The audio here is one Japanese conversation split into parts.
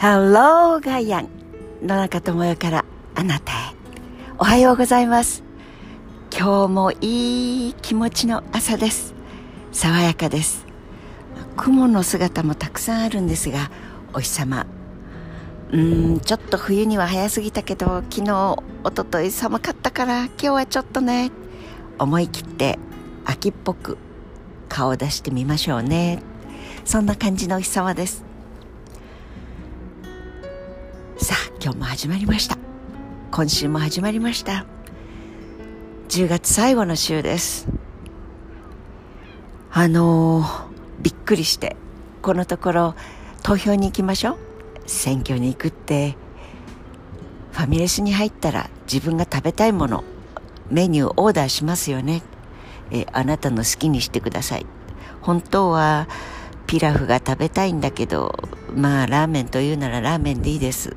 Hello ガイアン野中智代からあなたへ。おはようございます。今日もいい気持ちの朝です。爽やかです。雲の姿もたくさんあるんですがお日様。うんちょっと冬には早すぎたけど昨日おととい寒かったから今日はちょっとね思い切って秋っぽく顔を出してみましょうね。そんな感じのお日様です。今日も始まりました。今週も始まりました。10月最後の週です。あのー、びっくりしてこのところ投票に行きましょう。選挙に行くってファミレスに入ったら自分が食べたいものメニューオーダーしますよね。えあなたの好きにしてください。本当はピラフが食べたいんだけどまあラーメンというならラーメンでいいです。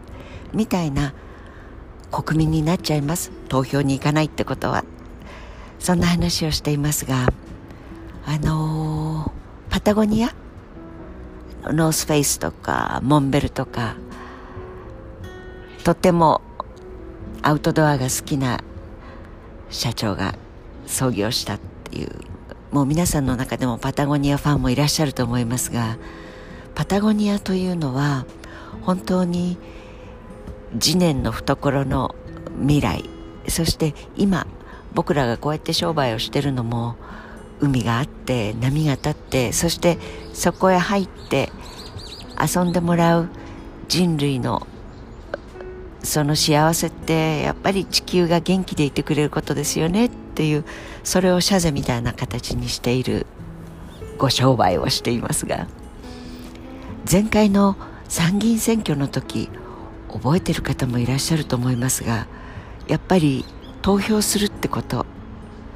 みたいな国民になっちゃいます。投票に行かないってことは。そんな話をしていますがあのー、パタゴニア？ノースフェイスとかモンベルとかとてもアウトドアが好きな社長が創業したっていうもう皆さんの中でもパタゴニアファンもいらっしゃると思いますがパタゴニアというのは本当に次年の懐の未来。そして今僕らがこうやって商売をしてるのも海があって波が立ってそしてそこへ入って遊んでもらう人類のその幸せってやっぱり地球が元気でいてくれることですよねっていうそれをシャゼみたいな形にしているご商売をしていますが。前回の参議院選挙の時覚えてる方もいらっしゃると思いますがやっぱり投票するってこと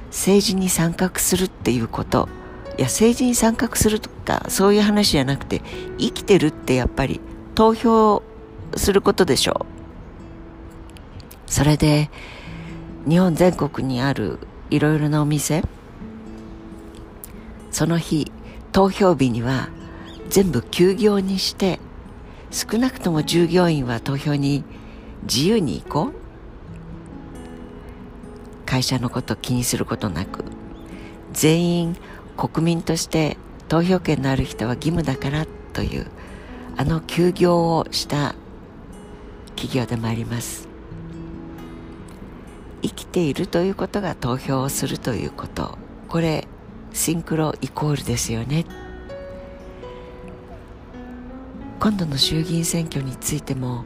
政治に参画するっていうこといや政治に参画するとかそういう話じゃなくて生きてるってやっぱり投票することでしょう。それで日本全国にあるいろいろなお店その日投票日には全部休業にして少なくとも従業員は投票に自由に行こう。会社のこと気にすることなく。全員国民として投票権のある人は義務だからというあの休業をした企業でもあります。生きているということが投票をするということ。これシンクロイコールですよね。今度の衆議院選挙についても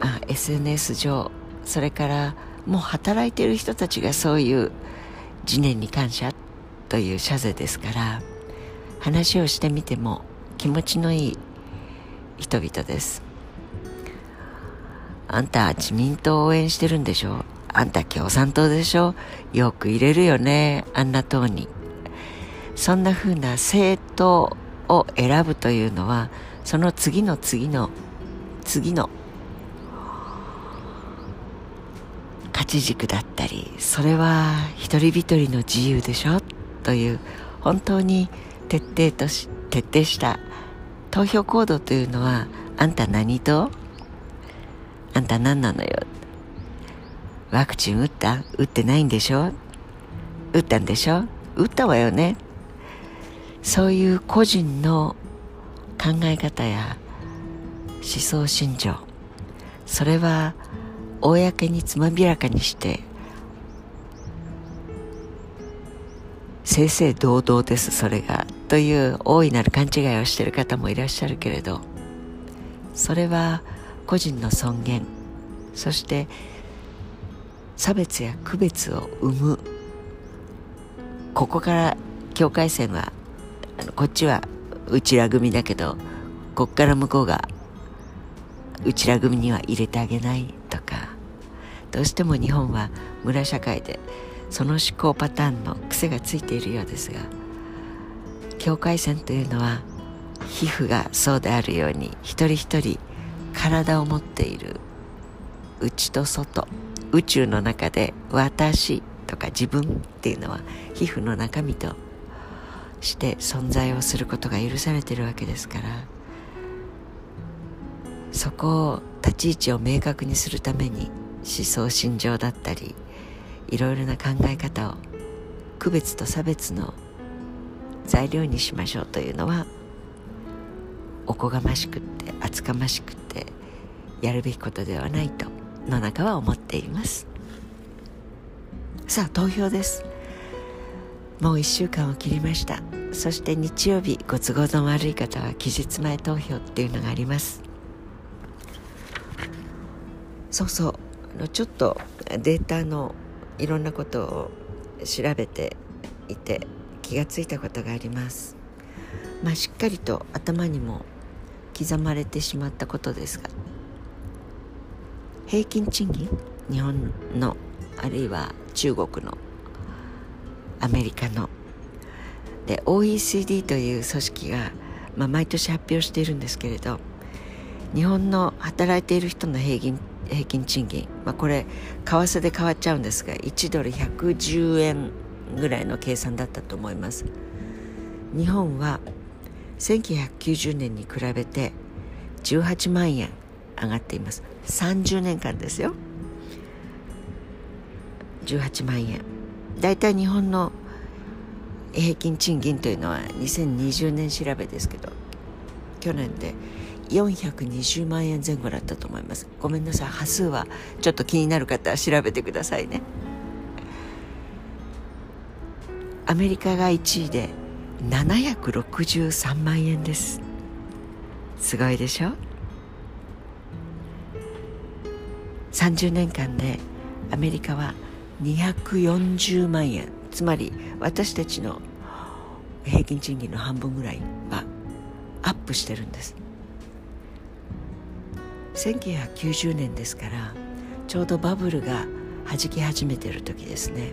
あ SNS 上それからもう働いている人たちがそういう次年に感謝という謝罪ですから話をしてみても気持ちのいい人々です。あんた自民党を応援してるんでしょ？あんた共産党でしょ？よく入れるよねあんな党に。そんな風な政党を選ぶというのはその次の次の次の勝ち軸だったりそれは一人一人の自由でしょ？という本当に徹底とし徹底した投票行動というのはあんた何と？あんた何なのよ？ワクチン打った？打ってないんでしょ？打ったんでしょ？打ったわよね。そういう個人の考え方や思想信条それは公につまびらかにして正々堂々ですそれがという大いなる勘違いをしている方もいらっしゃるけれどそれは個人の尊厳そして差別や区別を生む。ここから境界線はこっちはうちら組だけどこっから向こうがうちら組には入れてあげないとかどうしても日本は村社会でその思考パターンの癖がついているようですが境界線というのは皮膚がそうであるように一人一人体を持っている内と外宇宙の中で私とか自分っていうのは皮膚の中身として存在をすることが許されてるわけですから。そこを立ち位置を明確にするために思想心情だったりいろいろな考え方を区別と差別の材料にしましょうというのはおこがましくって厚かましくってやるべきことではないと野中は思っています。さあ投票です。もう1週間を切りました。そして日曜日ご都合の悪い方は期日前投票っていうのがあります。そうそう。ちょっとデータのいろんなことを調べていて気がついたことがあります。まあしっかりと頭にも刻まれてしまったことですが平均賃金？日本のあるいは中国のアメリカの。で OECD という組織が、まあ、毎年発表しているんですけれど日本の働いている人の平均平均賃金、まあ、これ為替で変わっちゃうんですが1ドル110円ぐらいの計算だったと思います。日本は1990年に比べて18万円上がっています。30年間ですよ。18万円。だいたい日本の平均賃金というのは2020年調べですけど去年で420万円前後だったと思います。ごめんなさい。端数はちょっと気になる方は調べてくださいね。アメリカが1位で763万円です。すごいでしょ？30年間でアメリカは240万円つまり私たちの平均賃金の半分ぐらいはアップしてるんです。1990年ですからちょうどバブルがはじき始めてる時ですね。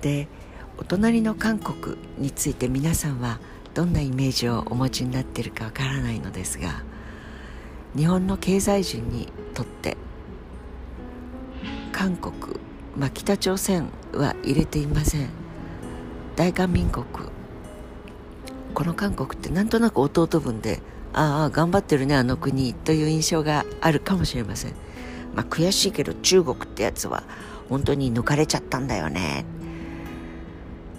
でお隣の韓国について皆さんはどんなイメージをお持ちになってるかわからないのですが日本の経済人にとって韓国、まあ、北朝鮮は入れていません。大韓民国。この韓国ってなんとなく弟分でああ頑張ってるねあの国という印象があるかもしれません。まあ悔しいけど中国ってやつは本当に抜かれちゃったんだよね。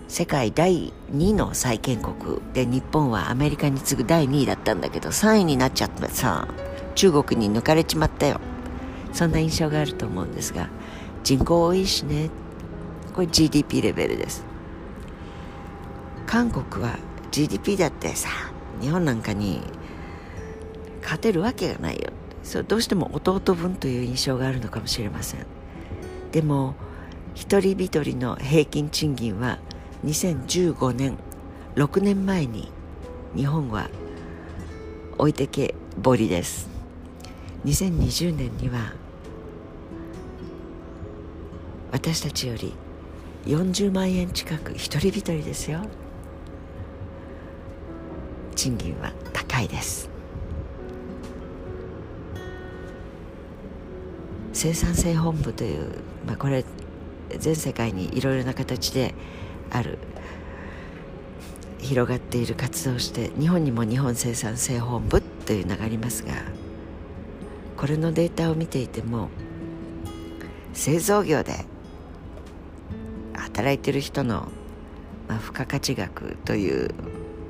世界第2の債権国。で日本はアメリカに次ぐ第2位だったんだけど3位になっちゃってさ。中国に抜かれちまったよ。そんな印象があると思うんですが。人口多いしね。これ GDP レベルです。韓国は GDP だってさ日本なんかに勝てるわけがないよ。それどうしても弟分という印象があるのかもしれません。でも一人一人の平均賃金は2015年6年前に日本は置いてけぼりです。2020年には私たちより40万円近く一人一人ですよ。賃金は高いです。生産性本部という、まあ、これ全世界にいろいろな形である広がっている活動をして日本にも日本生産性本部というのがありますがこれのデータを見ていても製造業で働いてる人の、まあ、付加価値額という、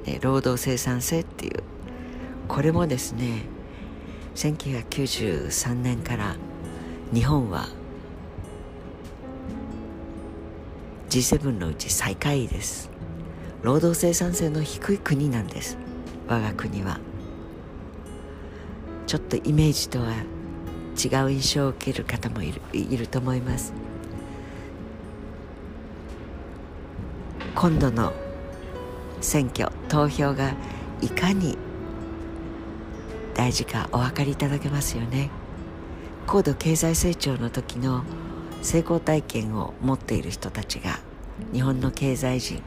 ね、労働生産性っていうこれもですね1993年から日本は G7 のうち最下位です。労働生産性の低い国なんです。我が国は。ちょっとイメージとは違う印象を受ける方もいるいると思います。今度の選挙投票がいかに大事かお分かりいただけますよね。高度経済成長の時の成功体験を持っている人たちが日本の経済人。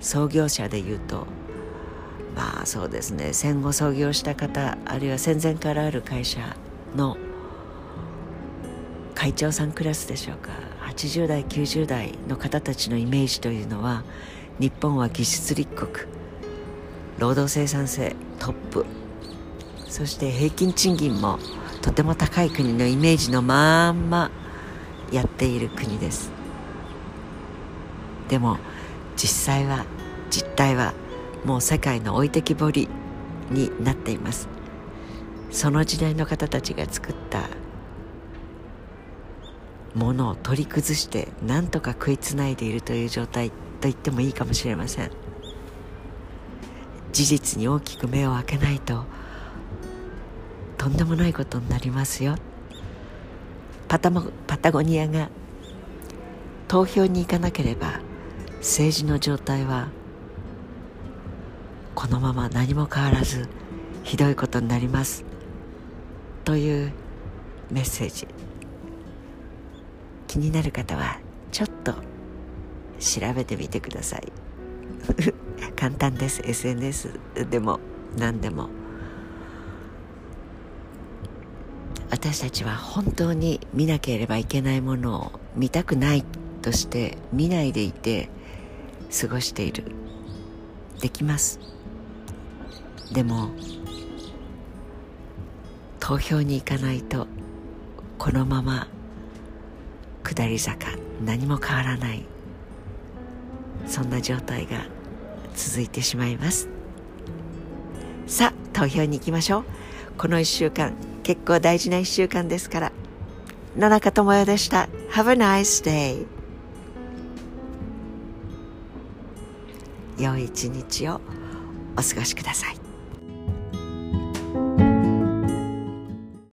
創業者でいうとまあそうですね。戦後創業した方あるいは戦前からある会社の会長さんクラスでしょうか。80代90代の方たちのイメージというのは日本は技術立国労働生産性トップそして平均賃金もとても高い国のイメージのまんまやっている国です。でも実際は実態はもう世界の置いてきぼりになっています。その時代の方たちが作ったものを取り崩して何とか食いつないでいるという状態と言ってもいいかもしれません。事実に大きく目を開けないととんでもないことになりますよ。パタパタゴニアが投票に行かなければ政治の状態はこのまま何も変わらずひどいことになります。というメッセージ。気になる方はちょっと調べてみてください。簡単です。SNS でも何でも。私たちは本当に見なければいけないものを見たくないとして見ないでいて過ごしている。できます。でも投票に行かないとこのまま下り坂何も変わらない。そんな状態が続いてしまいます。さあ投票に行きましょう。この1週間結構大事な1週間ですから。野中智代でした。Have a nice day 良い一日をお過ごしください。